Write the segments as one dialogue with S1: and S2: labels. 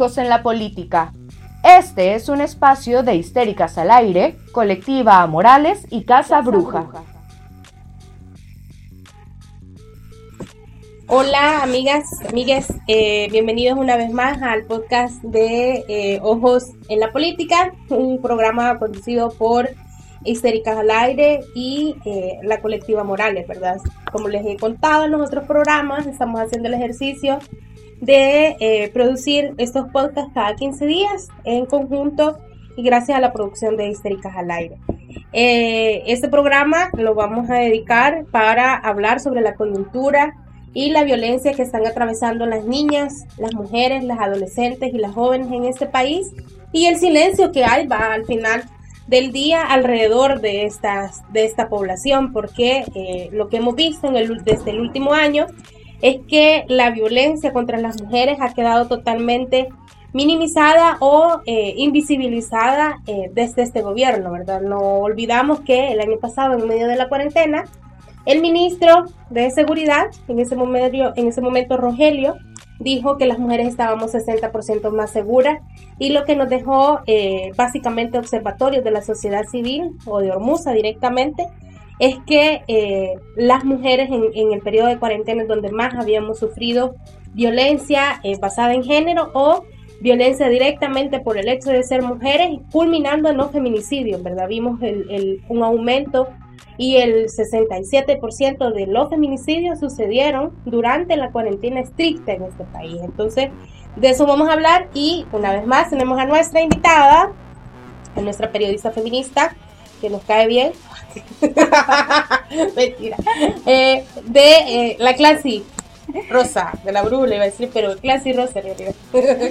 S1: Ojos en la Política. Este es un espacio de Histéricas al Aire, Colectiva Morales y Casa Bruja.
S2: Hola amigas, amigues, eh, bienvenidos una vez más al podcast de eh, Ojos en la Política, un programa conducido por Histéricas al Aire y eh, la colectiva Morales, ¿verdad? Como les he contado en los otros programas, estamos haciendo el ejercicio de producir estos podcasts cada 15 días en conjunto y gracias a la producción de Histéricas al Aire. este programa lo vamos a dedicar para hablar sobre la coyuntura y la violencia que están atravesando las niñas, las mujeres, las adolescentes y las jóvenes en este país y el silencio que hay va al final del día alrededor de, estas, de esta población, porque eh, lo que hemos visto en el, desde el último año es que la violencia contra las mujeres ha quedado totalmente minimizada o eh, invisibilizada eh, desde este gobierno, ¿verdad? No olvidamos que el año pasado, en medio de la cuarentena, el ministro de Seguridad, en ese momento, en ese momento Rogelio, dijo que las mujeres estábamos 60% más seguras y lo que nos dejó eh, básicamente observatorios de la sociedad civil o de Hormuza directamente es que eh, las mujeres en, el periodo de cuarentena es donde más habíamos sufrido violencia eh, basada en género o violencia directamente por el hecho de ser mujeres, culminando en los feminicidios, ¿verdad? Vimos un aumento y el 67% de los feminicidios sucedieron durante la cuarentena estricta en este país. Entonces, de eso vamos a hablar y una vez más tenemos a nuestra invitada, a nuestra periodista feminista, que nos cae bien. Mentira. Eh, de eh, la clase rosa, de la brula iba a decir, pero clase rosa en realidad.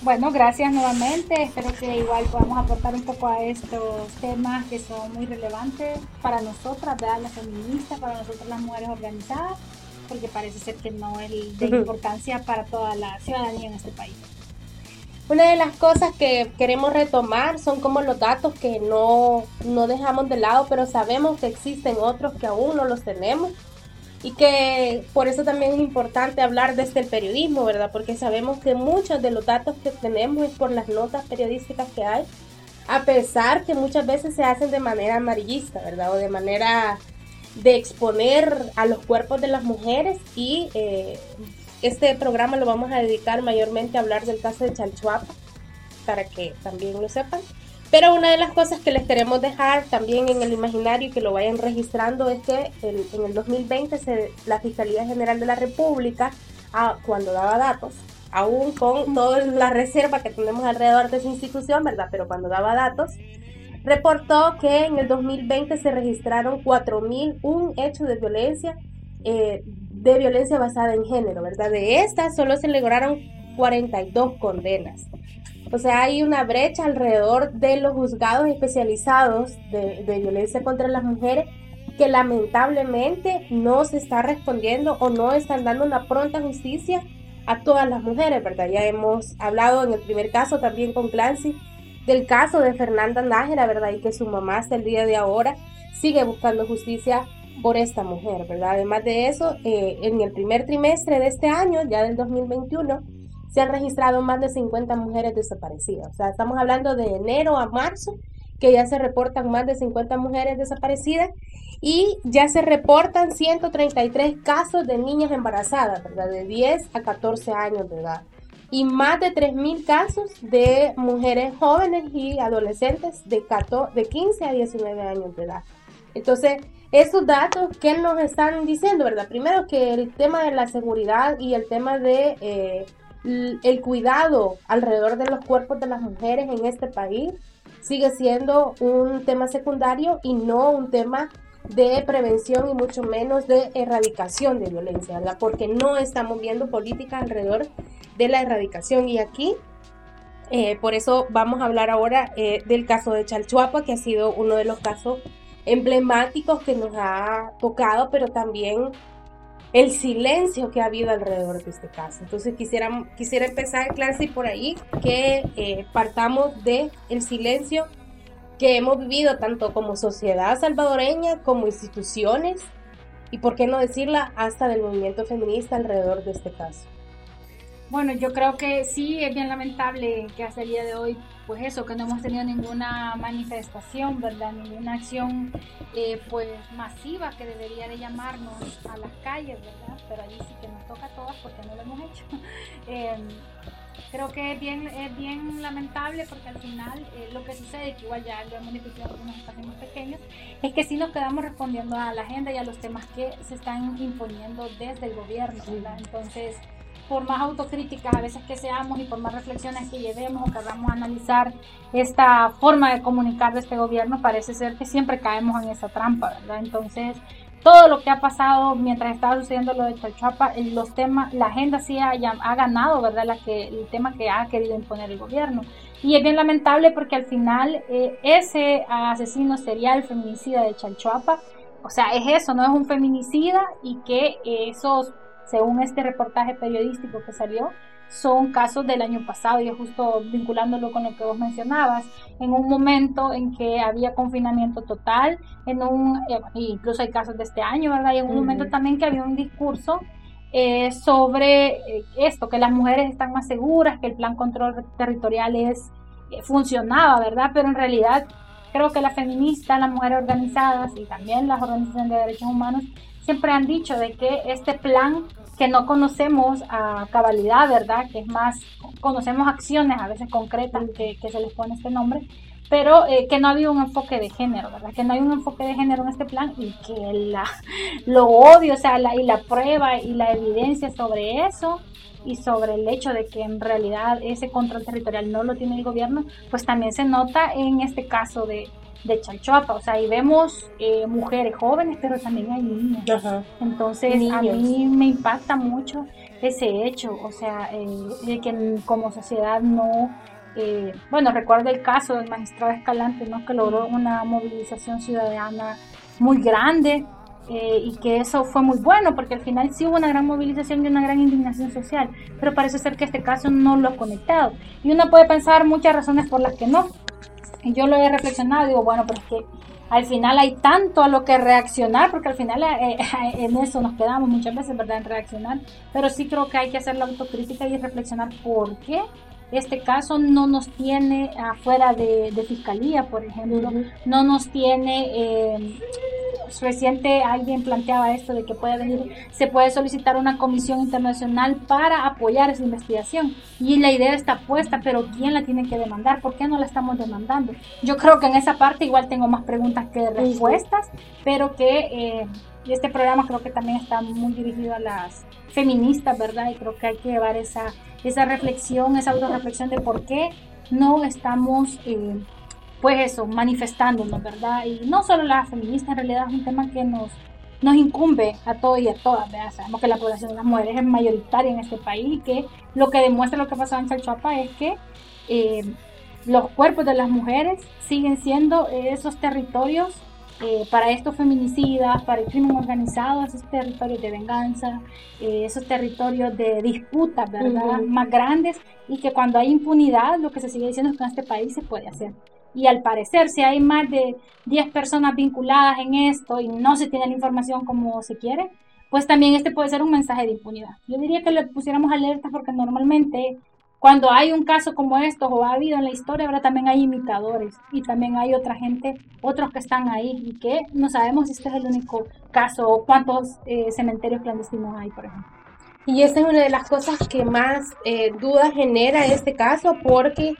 S3: Bueno, gracias nuevamente. Espero que igual podamos aportar un poco a estos temas que son muy relevantes para nosotras, ¿verdad? las feministas, para nosotras las mujeres organizadas, porque parece ser que no es de importancia para toda la ciudadanía en este país.
S2: Una de las cosas que queremos retomar son como los datos que no, no dejamos de lado, pero sabemos que existen otros que aún no los tenemos y que por eso también es importante hablar desde el periodismo, ¿verdad? Porque sabemos que muchos de los datos que tenemos es por las notas periodísticas que hay, a pesar que muchas veces se hacen de manera amarillista, ¿verdad? O de manera de exponer a los cuerpos de las mujeres y eh, este programa lo vamos a dedicar mayormente a hablar del caso de Chalchuapa, para que también lo sepan. Pero una de las cosas que les queremos dejar también en el imaginario y que lo vayan registrando es que en el 2020 la Fiscalía General de la República, ah, cuando daba datos, aún con toda la reserva que tenemos alrededor de esa institución, ¿verdad? Pero cuando daba datos, reportó que en el 2020 se registraron 4.001 hechos de violencia, eh, de violencia basada en género, ¿verdad? De estas solo se lograron 42 condenas. O sea, hay una brecha alrededor de los juzgados especializados de, violencia contra las mujeres que lamentablemente no se está respondiendo o no están dando una pronta justicia a todas las mujeres, ¿verdad? Ya hemos hablado en el primer caso también con Clancy del caso de Fernanda Nájera, ¿verdad? Y que su mamá hasta el día de ahora sigue buscando justicia por esta mujer, ¿verdad? Además de eso, eh, en el primer trimestre de este año, ya del 2021, se han registrado más de 50 mujeres desaparecidas. O sea, estamos hablando de enero a marzo, que ya se reportan más de 50 mujeres desaparecidas y ya se reportan 133 casos de niñas embarazadas, ¿verdad? De 10 a 14 años de edad. Y más de 3.000 casos de mujeres jóvenes y adolescentes de, 14, de 15 a 19 años de edad. Entonces, esos datos, ¿qué nos están diciendo, verdad? Primero que el tema de la seguridad y el tema de eh, el cuidado alrededor de los cuerpos de las mujeres en este país sigue siendo un tema secundario y no un tema de prevención y mucho menos de erradicación de violencia, ¿verdad? Porque no estamos viendo políticas alrededor de la erradicación. Y aquí, eh, por eso vamos a hablar ahora eh, del caso de Chalchuapa, que ha sido uno de los casos emblemáticos que nos ha tocado, pero también el silencio que ha habido alrededor de este caso. Entonces quisiera, quisiera empezar, Clancy, por ahí, que eh, partamos de el silencio que hemos vivido tanto como sociedad salvadoreña, como instituciones, y por qué no decirla, hasta del movimiento feminista alrededor de este caso.
S3: Bueno, yo creo que sí es bien lamentable que hasta el día de hoy, pues eso, que no hemos tenido ninguna manifestación, ¿verdad? Ninguna acción, eh, pues masiva que debería de llamarnos a las calles, ¿verdad? Pero allí sí que nos toca a todas porque no lo hemos hecho. Em, creo que es bien, es bien lamentable porque al final eh, lo que sucede, que igual ya lo hemos discutido en algunos espacios pequeños, es que sí nos quedamos respondiendo a la agenda y a los temas que se están imponiendo desde el gobierno, ¿verdad? Entonces, por más autocríticas a veces que seamos y por más reflexiones que llevemos o que hagamos a analizar esta forma de comunicar de este gobierno, parece ser que siempre caemos en esa trampa, ¿verdad? Entonces, todo lo que ha pasado mientras estaba sucediendo lo de Chalchuapa, los temas, la agenda sí ha, ganado, ¿verdad? La que, el tema que ha querido imponer el gobierno. Y es bien lamentable porque al final eh, ese asesino serial feminicida de Chalchuapa, o sea, es eso, no es un feminicida y que esos según este reportaje periodístico que salió, son casos del año pasado, y justo vinculándolo con lo que vos mencionabas, en un momento en que había confinamiento total, en un, eh, incluso hay casos de este año, ¿verdad? Y en un momento también que había un discurso eh, sobre eh, esto, que las mujeres están más seguras, que el plan control territorial es, funcionaba, ¿verdad? Pero en realidad creo que las feministas, las mujeres organizadas y también las organizaciones de derechos humanos siempre han dicho de que este plan que no conocemos a cabalidad, ¿verdad? Que es más, conocemos acciones a veces concretas que, se les pone este nombre, pero eh, que no había un enfoque de género, ¿verdad? Que no hay un enfoque de género en este plan y que la, lo odio, o sea, la, y la prueba y la evidencia sobre eso y sobre el hecho de que en realidad ese control territorial no lo tiene el gobierno, pues también se nota en este caso de, de Chalchuapa, o sea, ahí vemos eh, mujeres jóvenes, pero también hay niños. Entonces, a mí me impacta mucho ese hecho, o sea, eh, de que como sociedad no... Eh, bueno, recuerdo el caso del magistrado Escalante, ¿no? que logró una movilización ciudadana muy grande y que eso fue muy bueno porque al final sí hubo una gran movilización y una gran indignación social, pero parece ser que este caso no lo ha conectado. Y uno puede pensar muchas razones por las que no, yo lo he reflexionado, digo, bueno, pero es que al final hay tanto a lo que reaccionar, porque al final eh, eh, en eso nos quedamos muchas veces, ¿verdad?, en reaccionar, pero sí creo que hay que hacer la autocrítica y reflexionar por qué este caso no nos tiene afuera de, fiscalía, por ejemplo, no nos tiene eh, reciente alguien planteaba esto de que puede venir, se puede solicitar una comisión internacional para apoyar esa investigación. Y la idea está puesta, pero ¿quién la tiene que demandar? ¿Por qué no la estamos demandando? Yo creo que en esa parte igual tengo más preguntas que respuestas, pero que eh, este programa creo que también está muy dirigido a las feministas, ¿verdad? Y creo que hay que llevar esa, esa reflexión, esa autorreflexión de por qué no estamos... Eh, pues eso, manifestándonos, ¿verdad? Y no solo las feministas, en realidad es un tema que nos, nos incumbe a todos y a todas, ¿verdad? Sabemos que la población de las mujeres es mayoritaria en este país y que lo que demuestra lo que pasó en Chalchuapa es que eh, los cuerpos de las mujeres siguen siendo esos territorios eh, para estos feminicidas, para el crimen organizado, esos territorios de venganza, eh, esos territorios de disputas, ¿verdad? Más grandes y que cuando hay impunidad, lo que se sigue diciendo es que en este país se puede hacer. Y al parecer, si hay más de 10 personas vinculadas en esto y no se tiene la información como se quiere, pues también este puede ser un mensaje de impunidad. Yo diría que le pusiéramos alerta porque normalmente cuando hay un caso como esto o ha habido en la historia, ahora también hay imitadores y también hay otra gente, otros que están ahí y que no sabemos si este es el único caso o cuántos eh, cementerios clandestinos hay, por ejemplo.
S2: Y esa es una de las cosas que más eh, genera este caso porque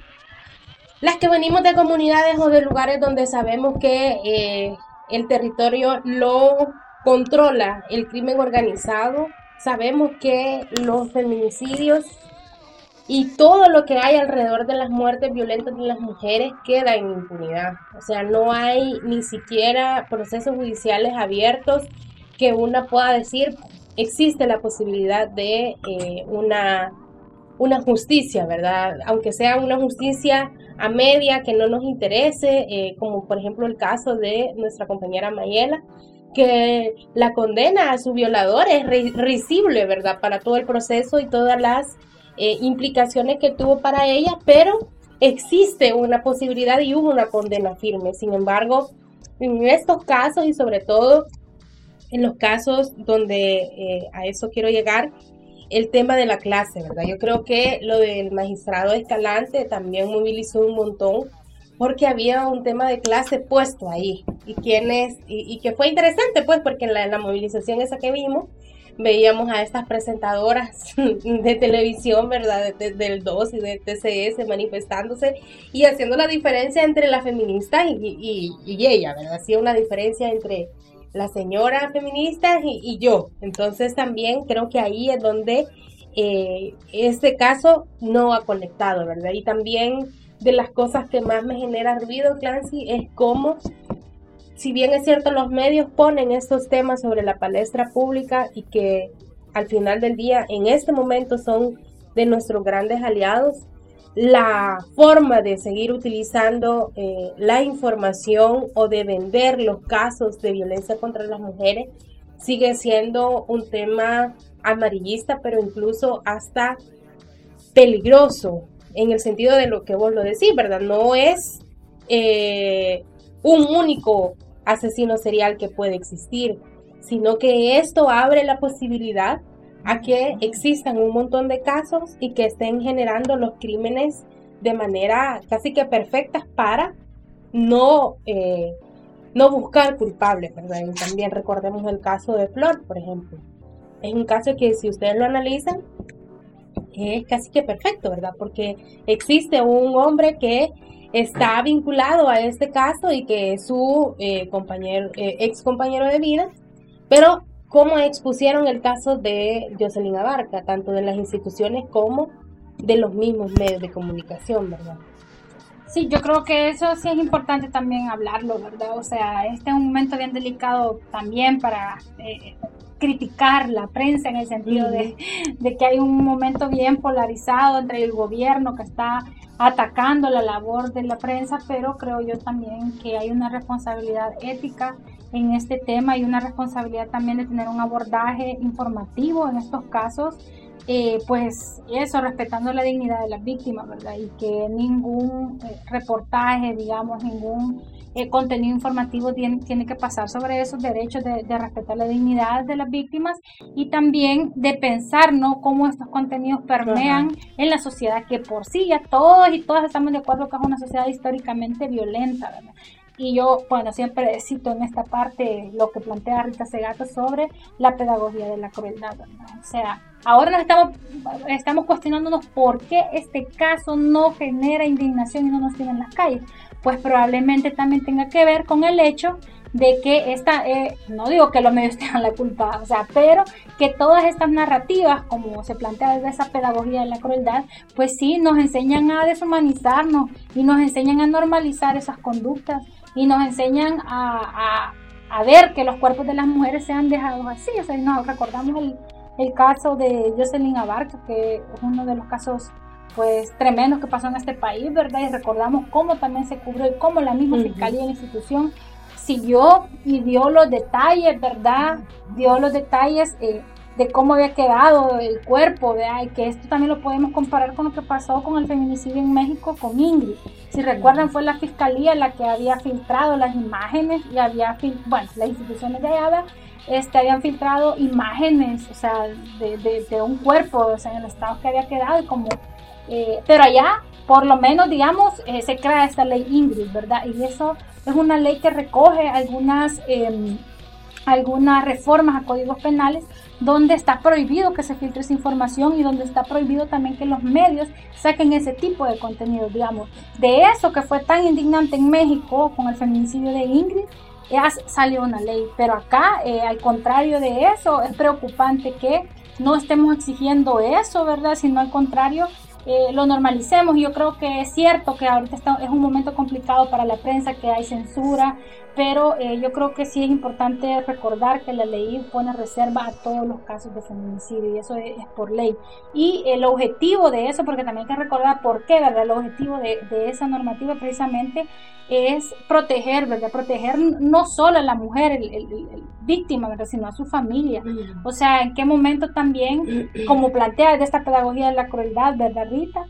S2: las que venimos de comunidades o de lugares donde sabemos que eh, el territorio lo controla el crimen organizado, sabemos que los feminicidios y todo lo que hay alrededor de las muertes violentas de las mujeres queda en impunidad. O sea, no hay ni siquiera procesos judiciales abiertos que una pueda decir existe la posibilidad de eh, una, una justicia, ¿verdad? Aunque sea una justicia a media que no nos interese, eh, como por ejemplo el caso de nuestra compañera Mayela, que la condena a su violador es risible, ¿verdad? Para todo el proceso y todas las eh, implicaciones que tuvo para ella, pero existe una posibilidad y hubo una condena firme. Sin embargo, en estos casos y sobre todo en los casos donde eh, a eso quiero llegar, el tema de la clase, ¿verdad? Yo creo que lo del magistrado Escalante también movilizó un montón porque había un tema de clase puesto ahí y quienes y, que fue interesante pues porque en la, movilización esa que vimos veíamos a estas presentadoras de televisión, ¿verdad? del 2 y de TCS manifestándose y haciendo la diferencia entre la feminista y, y, ella, ¿verdad? Hacía una diferencia entre la señora feminista y, yo. Entonces también creo que ahí es donde eh, este caso no ha conectado, ¿verdad? Y también de las cosas que más me genera ruido, Clancy, es cómo, si bien es cierto, los medios ponen estos temas sobre la palestra pública y que al final del día, en este momento, son de nuestros grandes aliados, la forma de seguir utilizando eh, la información o de vender los casos de violencia contra las mujeres sigue siendo un tema amarillista, pero incluso hasta peligroso en el sentido de lo que vos lo decís, ¿verdad? No es eh, un único asesino serial que puede existir, sino que esto abre la posibilidad a que existan un montón de casos y que estén generando los crímenes de manera casi que perfecta para no, eh, no buscar culpables, también recordemos el caso de Flor, por ejemplo. Es un caso que si ustedes lo analizan, es casi que perfecto, ¿verdad? Porque existe un hombre que está vinculado a este caso y que es su eh, compañero, eh, ex compañero de vida, pero cómo expusieron el caso de Jocelyn Abarca, tanto de las instituciones como de los mismos medios de comunicación, ¿verdad?
S3: Sí, yo creo que eso sí es importante también hablarlo, ¿verdad? O sea, este es un momento bien delicado también para eh, criticar la prensa en el sentido de, de, que hay un momento bien polarizado entre el gobierno que está atacando la labor de la prensa, pero creo yo también que hay una responsabilidad ética en este tema y una responsabilidad también de tener un abordaje informativo en estos casos, eh, pues eso, respetando la dignidad de las víctimas, ¿verdad? Y que ningún eh, reportaje, digamos, ningún eh, contenido informativo tiene, tiene, que pasar sobre esos derechos de, de, respetar la dignidad de las víctimas y también de pensar, ¿no?, cómo estos contenidos permean en la sociedad, que por sí ya todos y todas estamos de acuerdo que es una sociedad históricamente violenta, ¿verdad? Y yo, bueno, siempre cito en esta parte lo que plantea Rita Segato sobre la pedagogía de la crueldad. O sea, ahora nos estamos, estamos cuestionándonos por qué este caso no genera indignación y no nos tiene en las calles. Pues probablemente también tenga que ver con el hecho de que esta, eh, no digo que los medios tengan la culpa, o sea, pero que todas estas narrativas, como se plantea desde esa pedagogía de la crueldad, pues sí nos enseñan a deshumanizarnos y nos enseñan a normalizar esas conductas y nos enseñan a, a, ver que los cuerpos de las mujeres sean dejados así. O sea, nos recordamos el, el caso de Jocelyn Abarca, que es uno de los casos pues tremendos que pasó en este país, ¿verdad? Y recordamos cómo también se cubrió y cómo la misma fiscalía y la institución siguió y dio los detalles, ¿verdad? Dio los detalles eh, de cómo había quedado el cuerpo, ¿verdad? Y que esto también lo podemos comparar con lo que pasó con el feminicidio en México con Ingrid. Si recuerdan, fue la fiscalía la que había filtrado las imágenes y había, bueno, las instituciones de allá este, habían filtrado imágenes, o sea, de, un cuerpo, o sea, en el estado que había quedado, y como, eh, pero allá, por lo menos, digamos, eh, se crea esta ley Ingrid, ¿verdad? Y eso es una ley que recoge algunas, em, algunas reformas a códigos penales donde está prohibido que se filtre esa información y donde está prohibido también que los medios saquen ese tipo de contenido, digamos. De eso que fue tan indignante en México con el feminicidio de Ingrid, ya salió una ley, pero acá, eh, al contrario de eso, es preocupante que no estemos exigiendo eso, ¿verdad? Sino al contrario, eh, lo normalicemos. Yo creo que es cierto que ahorita es un momento complicado para la prensa, que hay censura, pero eh, yo creo que sí es importante recordar que la ley pone reserva a todos los casos de feminicidio y eso es, por ley. Y el objetivo de eso, porque también hay que recordar por qué, ¿verdad? El objetivo de, esa normativa precisamente es proteger, ¿verdad? Proteger no solo a la mujer, el, víctima, ¿verdad? Sino a su familia. O sea, en qué momento también, como plantea de esta pedagogía de la crueldad, ¿verdad, Rita?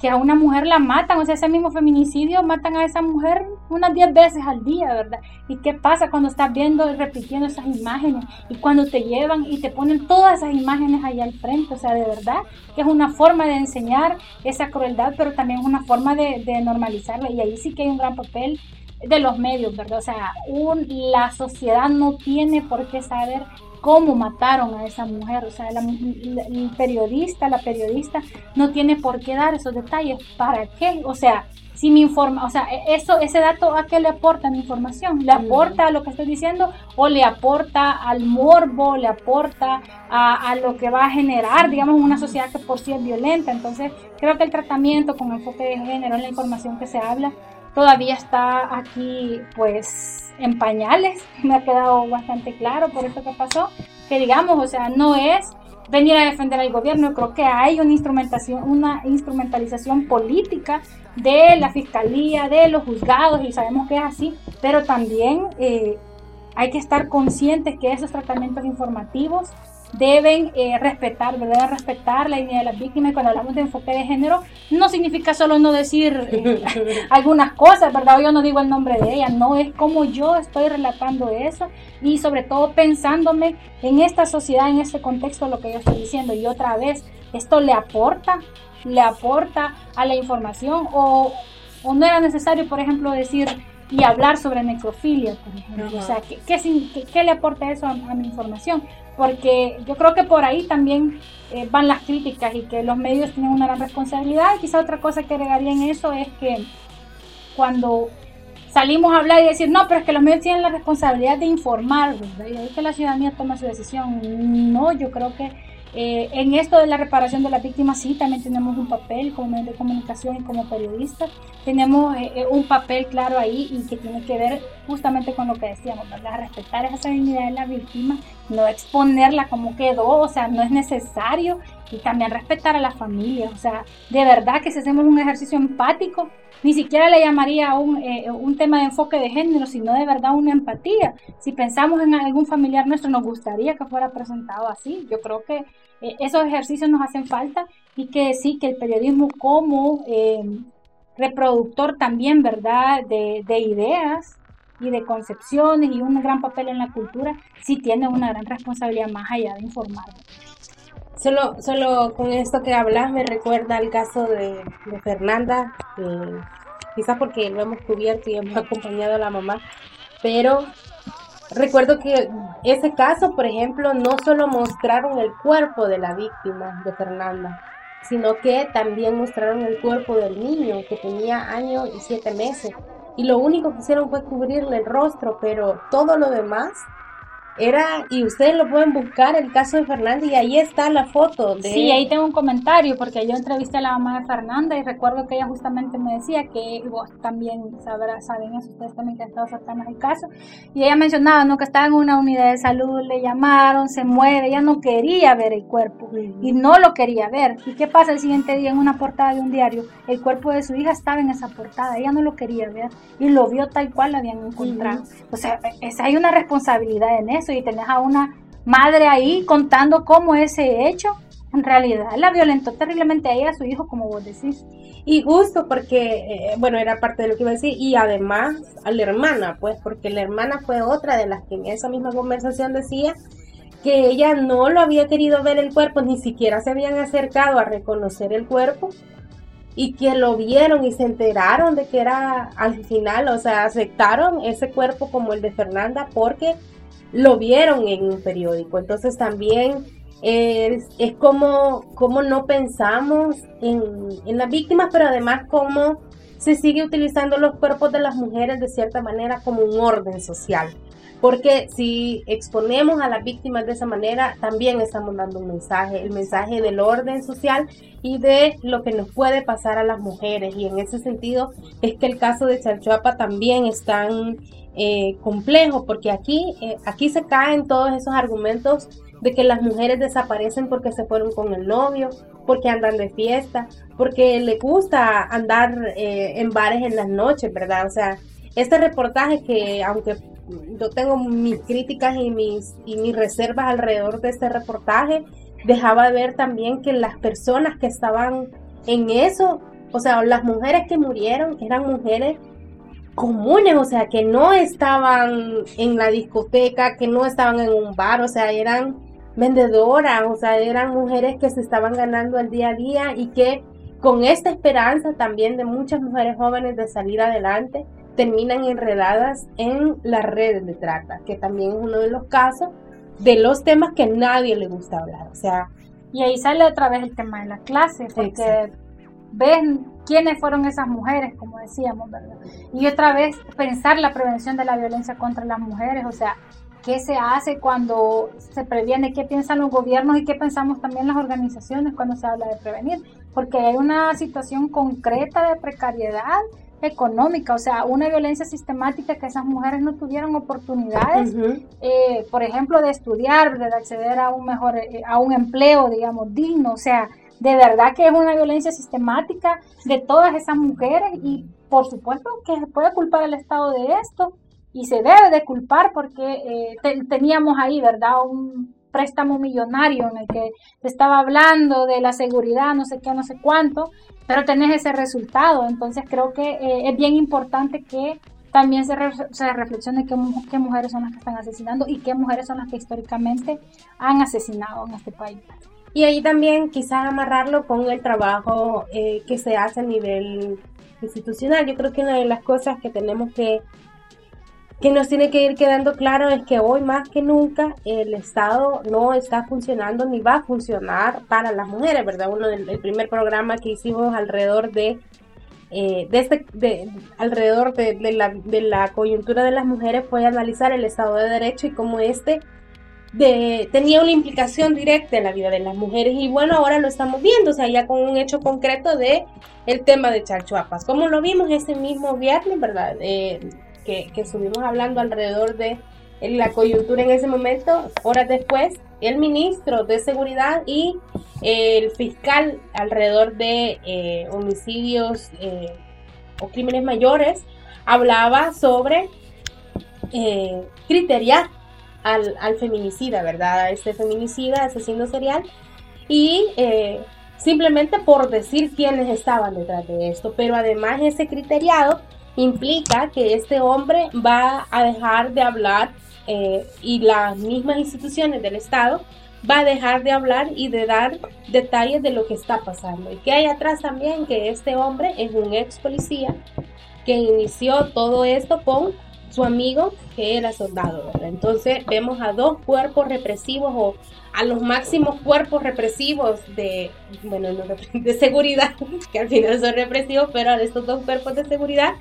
S3: Que a una mujer la matan, o sea, ese mismo feminicidio matan a esa mujer unas 10 veces al día, ¿verdad? ¿Y qué pasa cuando estás viendo y repitiendo esas imágenes? Y cuando te llevan y te ponen todas esas imágenes ahí al frente, o sea, de verdad que es una forma de enseñar esa crueldad, pero también es una forma de, de normalizarla, y ahí sí que hay un gran papel de los medios, ¿verdad? O sea, un, la sociedad no tiene por qué saber cómo mataron a esa mujer. O sea, el periodista, la periodista no tiene por qué dar esos detalles. ¿Para qué? O sea, si me informa, o sea, e, eso, ese dato a qué le aporta mi información, le aporta a lo que estoy diciendo o le aporta al morbo, le aporta a, a, lo que va a generar, digamos, una sociedad que por sí es violenta. Entonces, creo que el tratamiento con enfoque de género en la información que se habla todavía está aquí, pues, en pañales, me ha quedado bastante claro por eso que pasó, que digamos, o sea, no es venir a defender al gobierno, creo que hay una instrumentación, una instrumentalización política de la fiscalía, de los juzgados, y sabemos que es así, pero también eh, hay que estar conscientes que esos tratamientos informativos deben eh, respetar, deben respetar la idea de las víctimas. Cuando hablamos de enfoque de género, no significa solo no decir eh, algunas cosas, ¿verdad? Yo no digo el nombre de ella, no es como yo estoy relatando eso y sobre todo pensándome en esta sociedad, en este contexto, lo que yo estoy diciendo. Y otra vez, ¿esto le aporta? ¿Le aporta a la información? ¿O, o no era necesario, por ejemplo, decir y hablar sobre necrofilia, por ejemplo. O sea, ¿qué, qué, le aporta eso a, mi información? Porque yo creo que por ahí también eh, van las críticas y que los medios tienen una gran responsabilidad. Y quizá otra cosa que agregaría en eso es que cuando salimos a hablar y decir, no, pero es que los medios tienen la responsabilidad de informar, ¿verdad? Y ahí que la ciudadanía toma su decisión. No, yo creo que eh, en esto de la reparación de las víctimas sí, también tenemos un papel como medio de comunicación y como periodistas. Tenemos eh, eh, un papel claro ahí y que tiene que ver justamente con lo que decíamos, ¿verdad? Respetar esa dignidad de la víctima, no exponerla como quedó, o sea, no es necesario. Y también respetar a la familia, o sea, de verdad que si hacemos un ejercicio empático, ni siquiera le llamaría un, un tema de enfoque de género, sino de verdad una empatía. Si pensamos en algún familiar nuestro, nos gustaría que fuera presentado así. Yo creo que eh, esos ejercicios nos hacen falta y que sí, que el periodismo como eh, reproductor también, ¿verdad?, de, de, ideas y de concepciones y un gran papel en la cultura, sí tiene una gran responsabilidad más allá de informar.
S2: Solo, solo con esto que hablas me recuerda el caso de, de Fernanda, quizás porque lo hemos cubierto y hemos acompañado a la mamá, pero Recuerdo que ese caso, por ejemplo, no solo mostraron el cuerpo de la víctima de Fernanda, sino que también mostraron el cuerpo del niño que tenía año y siete meses. Y lo único que hicieron fue cubrirle el rostro, pero todo lo demás era, y ustedes lo pueden buscar, el caso de Fernanda, y ahí está la foto. De...
S3: Sí, ahí tengo un comentario, porque yo entrevisté a la mamá de Fernanda y recuerdo que ella justamente me decía que vos también sabrá, saben eso, ustedes también que han estado cercanos el caso, y ella mencionaba ¿no? que estaba en una unidad de salud, le llamaron, se mueve, ella no quería ver el cuerpo, y no lo quería ver. ¿Y qué pasa el siguiente día en una portada de un diario? El cuerpo de su hija estaba en esa portada, ella no lo quería ver, y lo vio tal cual la habían encontrado. O sea, hay una responsabilidad en eso y tenés a una madre ahí contando cómo ese hecho en realidad la violentó terriblemente a ella, a su hijo, como vos decís.
S2: Y justo porque, eh, bueno, era parte de lo que iba a decir, y además a la hermana, pues, porque la hermana fue otra de las que en esa misma conversación decía que ella no lo había querido ver el cuerpo, ni siquiera se habían acercado a reconocer el cuerpo, y que lo vieron y se enteraron de que era al final, o sea, aceptaron ese cuerpo como el de Fernanda porque lo vieron en un periódico. Entonces también es, como, como no pensamos en, en las víctimas, pero además como se sigue utilizando los cuerpos de las mujeres de cierta manera como un orden social. Porque si exponemos a las víctimas de esa manera, también estamos dando un mensaje, el mensaje del orden social y de lo que nos puede pasar a las mujeres. Y en ese sentido es que el caso de Chalchuapa también es tan eh, complejo, porque aquí, eh, aquí se caen todos esos argumentos de que las mujeres desaparecen porque se fueron con el novio, porque andan de fiesta, porque le gusta andar eh, en bares en las noches, ¿verdad? O sea, este reportaje que aunque yo tengo mis críticas y mis, y mis reservas alrededor de este reportaje, dejaba ver también que las personas que estaban en eso o sea, las mujeres que murieron eran mujeres comunes, o sea, que no estaban en la discoteca, que no estaban en un bar, o sea, eran vendedoras, o sea, eran mujeres que se estaban ganando el día a día y que con esta esperanza también de muchas mujeres jóvenes de salir adelante, terminan enredadas en las redes de trata, que también es uno de los casos de los temas que nadie le gusta hablar. O sea,
S3: y ahí sale otra vez el tema de la clase, porque ven quiénes fueron esas mujeres, como decíamos, ¿verdad? Y otra vez pensar la prevención de la violencia contra las mujeres, o sea, qué se hace cuando se previene, qué piensan los gobiernos y qué pensamos también las organizaciones cuando se habla de prevenir, porque hay una situación concreta de precariedad económica, o sea, una violencia sistemática que esas mujeres no tuvieron oportunidades, eh, por ejemplo, de estudiar, de acceder a un mejor, eh, a un empleo, digamos, digno, o sea, de verdad que es una violencia sistemática de todas esas mujeres y por supuesto que se puede culpar al Estado de esto y se debe de culpar porque eh, teníamos ahí, ¿verdad? Un préstamo millonario en el que te estaba hablando de la seguridad, no sé qué, no sé cuánto, pero tenés ese resultado. Entonces creo que eh, es bien importante que también se, se reflexione qué, qué, mujeres son las que están asesinando y qué mujeres son las que históricamente han asesinado en este país.
S2: Y ahí también quizás amarrarlo con el trabajo eh, que se hace a nivel institucional. Yo creo que una de las cosas que tenemos que que nos tiene que ir quedando claro es que hoy más que nunca el Estado no está funcionando ni va a funcionar para las mujeres, ¿verdad? Uno del primer programa que hicimos alrededor de, eh, de, este, de alrededor de, la, de la coyuntura de las mujeres fue analizar el Estado de Derecho y cómo este de, tenía una implicación directa en la vida de las mujeres y bueno, ahora lo estamos viendo, o sea, ya con un hecho concreto de el tema de Charchuapas, como lo vimos ese mismo viernes, ¿verdad? Eh, que, estuvimos hablando alrededor de la coyuntura en ese momento, horas después, el ministro de Seguridad y el fiscal alrededor de eh, homicidios eh, o crímenes mayores hablaba sobre eh, criteriar al, al, feminicida, ¿verdad? A este feminicida, asesino serial, y simplemente por decir quiénes estaban detrás de esto, pero además ese criteriado implica que este hombre va a dejar de hablar eh, y las mismas instituciones del Estado va a dejar de hablar y de dar detalles de lo que está pasando. Y que hay atrás también que este hombre es un ex policía que inició todo esto con su amigo que era soldado. Entonces vemos a dos cuerpos represivos o a los máximos cuerpos represivos de, bueno, de seguridad, que al final son represivos, pero a estos dos cuerpos de seguridad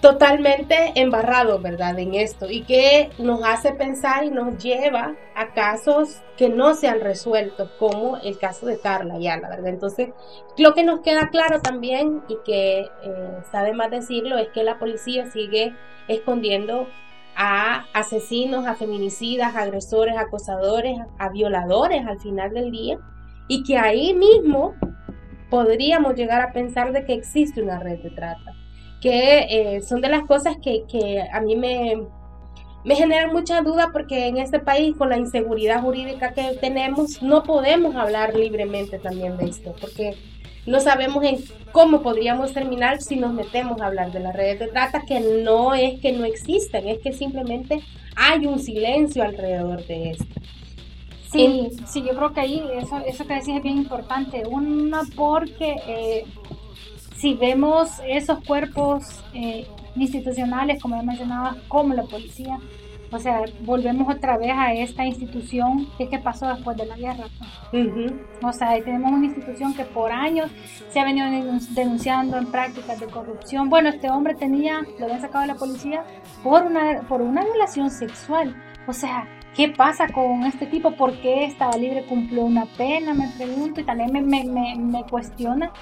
S2: totalmente embarrados, ¿verdad? En esto y que nos hace pensar y nos lleva a casos que no se han resuelto, como el caso de Carla la ¿verdad? Entonces, lo que nos queda claro también y que eh, está de más decirlo es que la policía sigue escondiendo a asesinos, a feminicidas, a agresores, acosadores, a violadores al final del día y que ahí mismo podríamos llegar a pensar de que existe una red de trata que eh, son de las cosas que, a mí me, me generan mucha duda porque en este país con la inseguridad jurídica que tenemos no podemos hablar libremente también de esto porque no sabemos en cómo podríamos terminar si nos metemos a hablar de las redes de trata que no es que no existen es que simplemente hay un silencio alrededor de esto
S3: Sí, sí, yo creo que ahí eso, eso que decís es bien importante. Una porque eh, si vemos esos cuerpos eh, institucionales, como ya mencionaba, como la policía, o sea, volvemos otra vez a esta institución que, que pasó después de la guerra. O sea, tenemos una institución que por años se ha venido denunciando en prácticas de corrupción. Bueno, este hombre tenía, lo habían sacado de la policía por una, por una violación sexual. O sea, ¿qué pasa con este tipo? ¿Por qué estaba libre? ¿Cumplió una pena? Me pregunto y también me, me, me, me cuestiona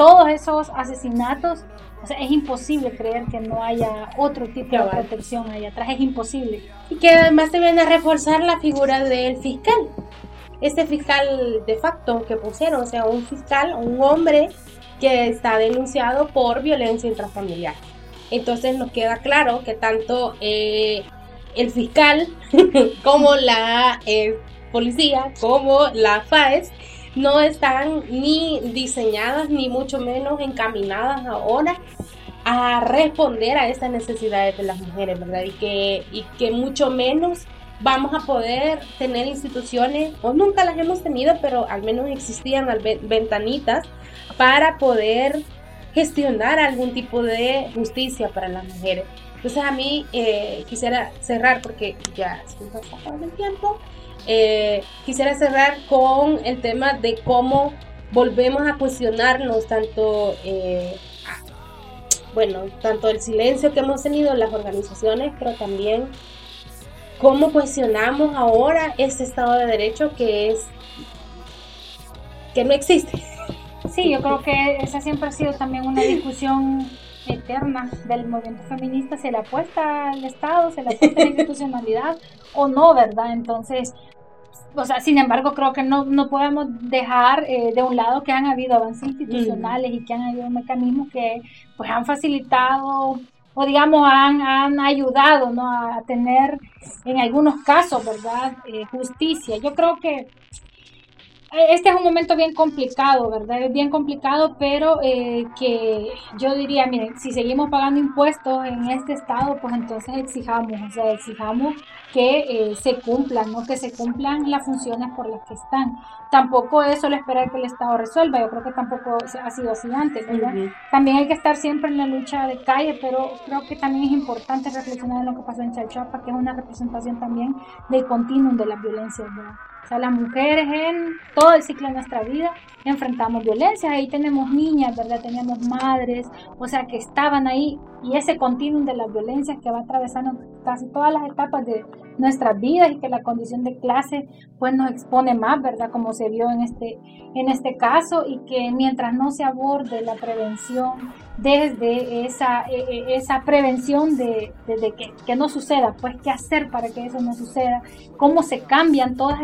S3: todos esos asesinatos, o sea, es imposible creer que no haya otro tipo de protección ahí atrás, es imposible.
S2: Y que además se viene a reforzar la figura del fiscal, este fiscal de facto que pusieron, o sea, un fiscal, un hombre que está denunciado por violencia intrafamiliar. Entonces nos queda claro que tanto eh, el fiscal como la eh, policía, como la FAES, no están ni diseñadas ni mucho menos encaminadas ahora a responder a estas necesidades de las mujeres, ¿verdad? Y que, y que mucho menos vamos a poder tener instituciones, o nunca las hemos tenido, pero al menos existían ventanitas para poder gestionar algún tipo de justicia para las mujeres. Entonces a mí eh, quisiera cerrar, porque ya se nos ha el tiempo, eh, quisiera cerrar con el tema de cómo volvemos a cuestionarnos tanto, eh, bueno, tanto el silencio que hemos tenido en las organizaciones, pero también cómo cuestionamos ahora ese Estado de Derecho que es que no existe.
S3: Sí, yo creo que esa siempre ha sido también una discusión eterna del movimiento feminista, se le apuesta al Estado, se le apuesta a la institucionalidad o no, ¿verdad? Entonces, o sea, sin embargo, creo que no, no podemos dejar eh, de un lado que han habido avances institucionales y que han habido mecanismos que pues han facilitado o digamos han, han ayudado ¿no? a tener en algunos casos, ¿verdad? Eh, justicia. Yo creo que este es un momento bien complicado, ¿verdad? Es bien complicado, pero eh, que yo diría, miren, si seguimos pagando impuestos en este estado, pues entonces exijamos, o sea, exijamos que eh, se cumplan, ¿no? Que se cumplan las funciones por las que están. Tampoco eso lo esperar que el Estado resuelva, yo creo que tampoco ha sido así antes, ¿verdad? También hay que estar siempre en la lucha de calle, pero creo que también es importante reflexionar en lo que pasó en Chalchuapa, que es una representación también del continuum de la violencia, ¿verdad? Sea, las mujeres en todo el ciclo de nuestra vida enfrentamos violencia, ahí tenemos niñas, ¿verdad? Tenemos madres, o sea, que estaban ahí y ese continuum de las violencias que va atravesando casi todas las etapas de nuestras vidas y que la condición de clase pues nos expone más, ¿verdad? Como se vio en este, en este caso y que mientras no se aborde la prevención desde esa, e, e, esa prevención de, que, que, no suceda, pues qué hacer para que eso no suceda, cómo se cambian todas,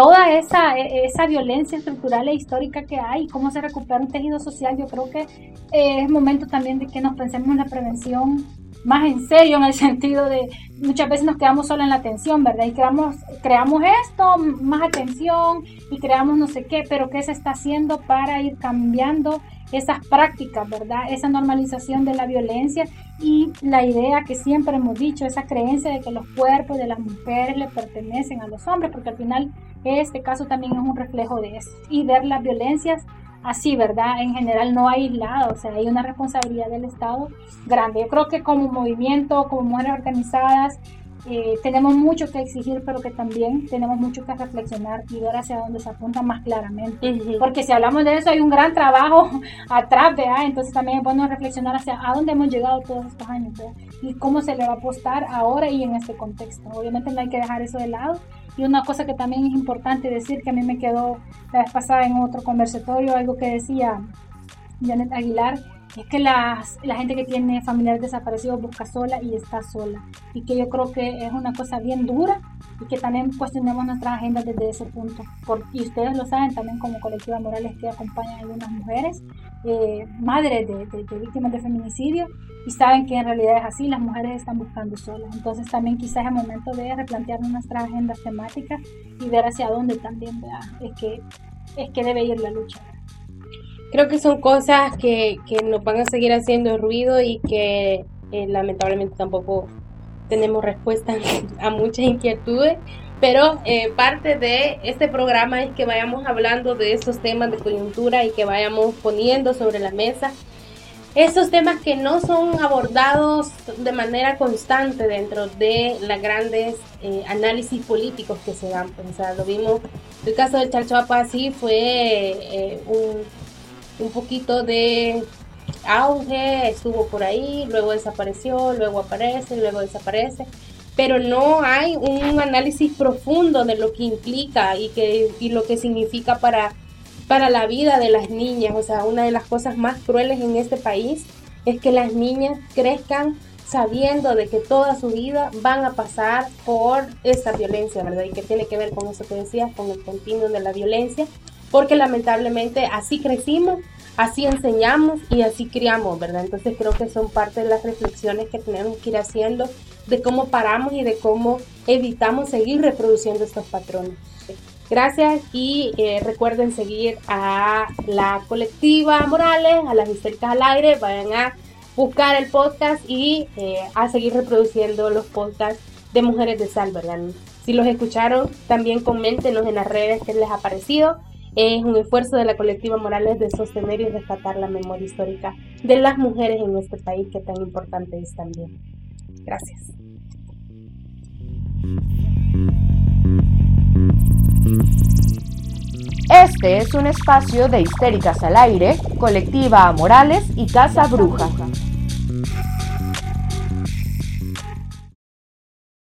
S3: toda esa, e, esa violencia estructural e histórica que hay, cómo se recupera un tejido social, yo creo que eh, es momento también de que nos pensemos en la prevención más en serio en el sentido de muchas veces nos quedamos solo en la atención, ¿verdad? Y creamos, creamos esto, más atención y creamos no sé qué, pero ¿qué se está haciendo para ir cambiando esas prácticas, ¿verdad? Esa normalización de la violencia y la idea que siempre hemos dicho, esa creencia de que los cuerpos de las mujeres le pertenecen a los hombres, porque al final este caso también es un reflejo de eso. Y ver las violencias así, ¿verdad? En general no aislado, o sea, hay una responsabilidad del Estado grande. Yo creo que como movimiento, como mujeres organizadas, eh, tenemos mucho que exigir, pero que también tenemos mucho que reflexionar y ver hacia dónde se apunta más claramente. Porque si hablamos de eso, hay un gran trabajo atrás, ¿verdad? Entonces también es bueno reflexionar hacia a dónde hemos llegado todos estos años, ¿verdad? Y cómo se le va a apostar ahora y en este contexto. Obviamente no hay que dejar eso de lado. Y una cosa que también es importante decir, que a mí me quedó la vez pasada en otro conversatorio, algo que decía Janet Aguilar, es que las, la gente que tiene familiares desaparecidos busca sola y está sola. Y que yo creo que es una cosa bien dura y que también cuestionemos nuestras agendas desde ese punto. y ustedes lo saben también como colectiva Morales que acompañan a algunas mujeres, eh, madres de, de, víctimas de feminicidio, y saben que en realidad es así, las mujeres están buscando solas. Entonces también quizás es el momento de replantear nuestras agendas temáticas y ver hacia dónde también es que, es que debe ir la lucha
S2: creo que son cosas que, que nos van a seguir haciendo ruido y que eh, lamentablemente tampoco tenemos respuesta a muchas inquietudes. Pero eh, parte de este programa es que vayamos hablando de estos temas de coyuntura y que vayamos poniendo sobre la mesa estos temas que no son abordados de manera constante dentro de los grandes eh, análisis políticos que se dan. O sea, lo vimos, el caso del Chalchuapa sí fue un un poquito de auge, estuvo por ahí, luego desapareció, luego aparece, luego desaparece, pero no hay un análisis profundo de lo que implica y, que, y lo que significa para, para la vida de las niñas. O sea, una de las cosas más crueles en este país es que las niñas crezcan sabiendo de que toda su vida van a pasar por esta violencia, ¿verdad? Y que tiene que ver con eso que decías, con el continuo de la violencia porque lamentablemente así crecimos, así enseñamos y así criamos, ¿verdad? Entonces creo que son parte de las reflexiones que tenemos que ir haciendo de cómo paramos y de cómo evitamos seguir reproduciendo estos patrones. Gracias y eh, recuerden seguir a la colectiva Morales, a las histéricas al aire, vayan a buscar el podcast y eh, a seguir reproduciendo los podcasts de Mujeres de Sal, ¿verdad? Si los escucharon, también coméntenos en las redes qué les ha parecido. Es un esfuerzo de la colectiva Morales de sostener y rescatar la memoria histórica de las mujeres en este país que tan importante es también. Gracias.
S1: Este es un espacio de Histéricas al Aire, Colectiva Morales y Casa Bruja.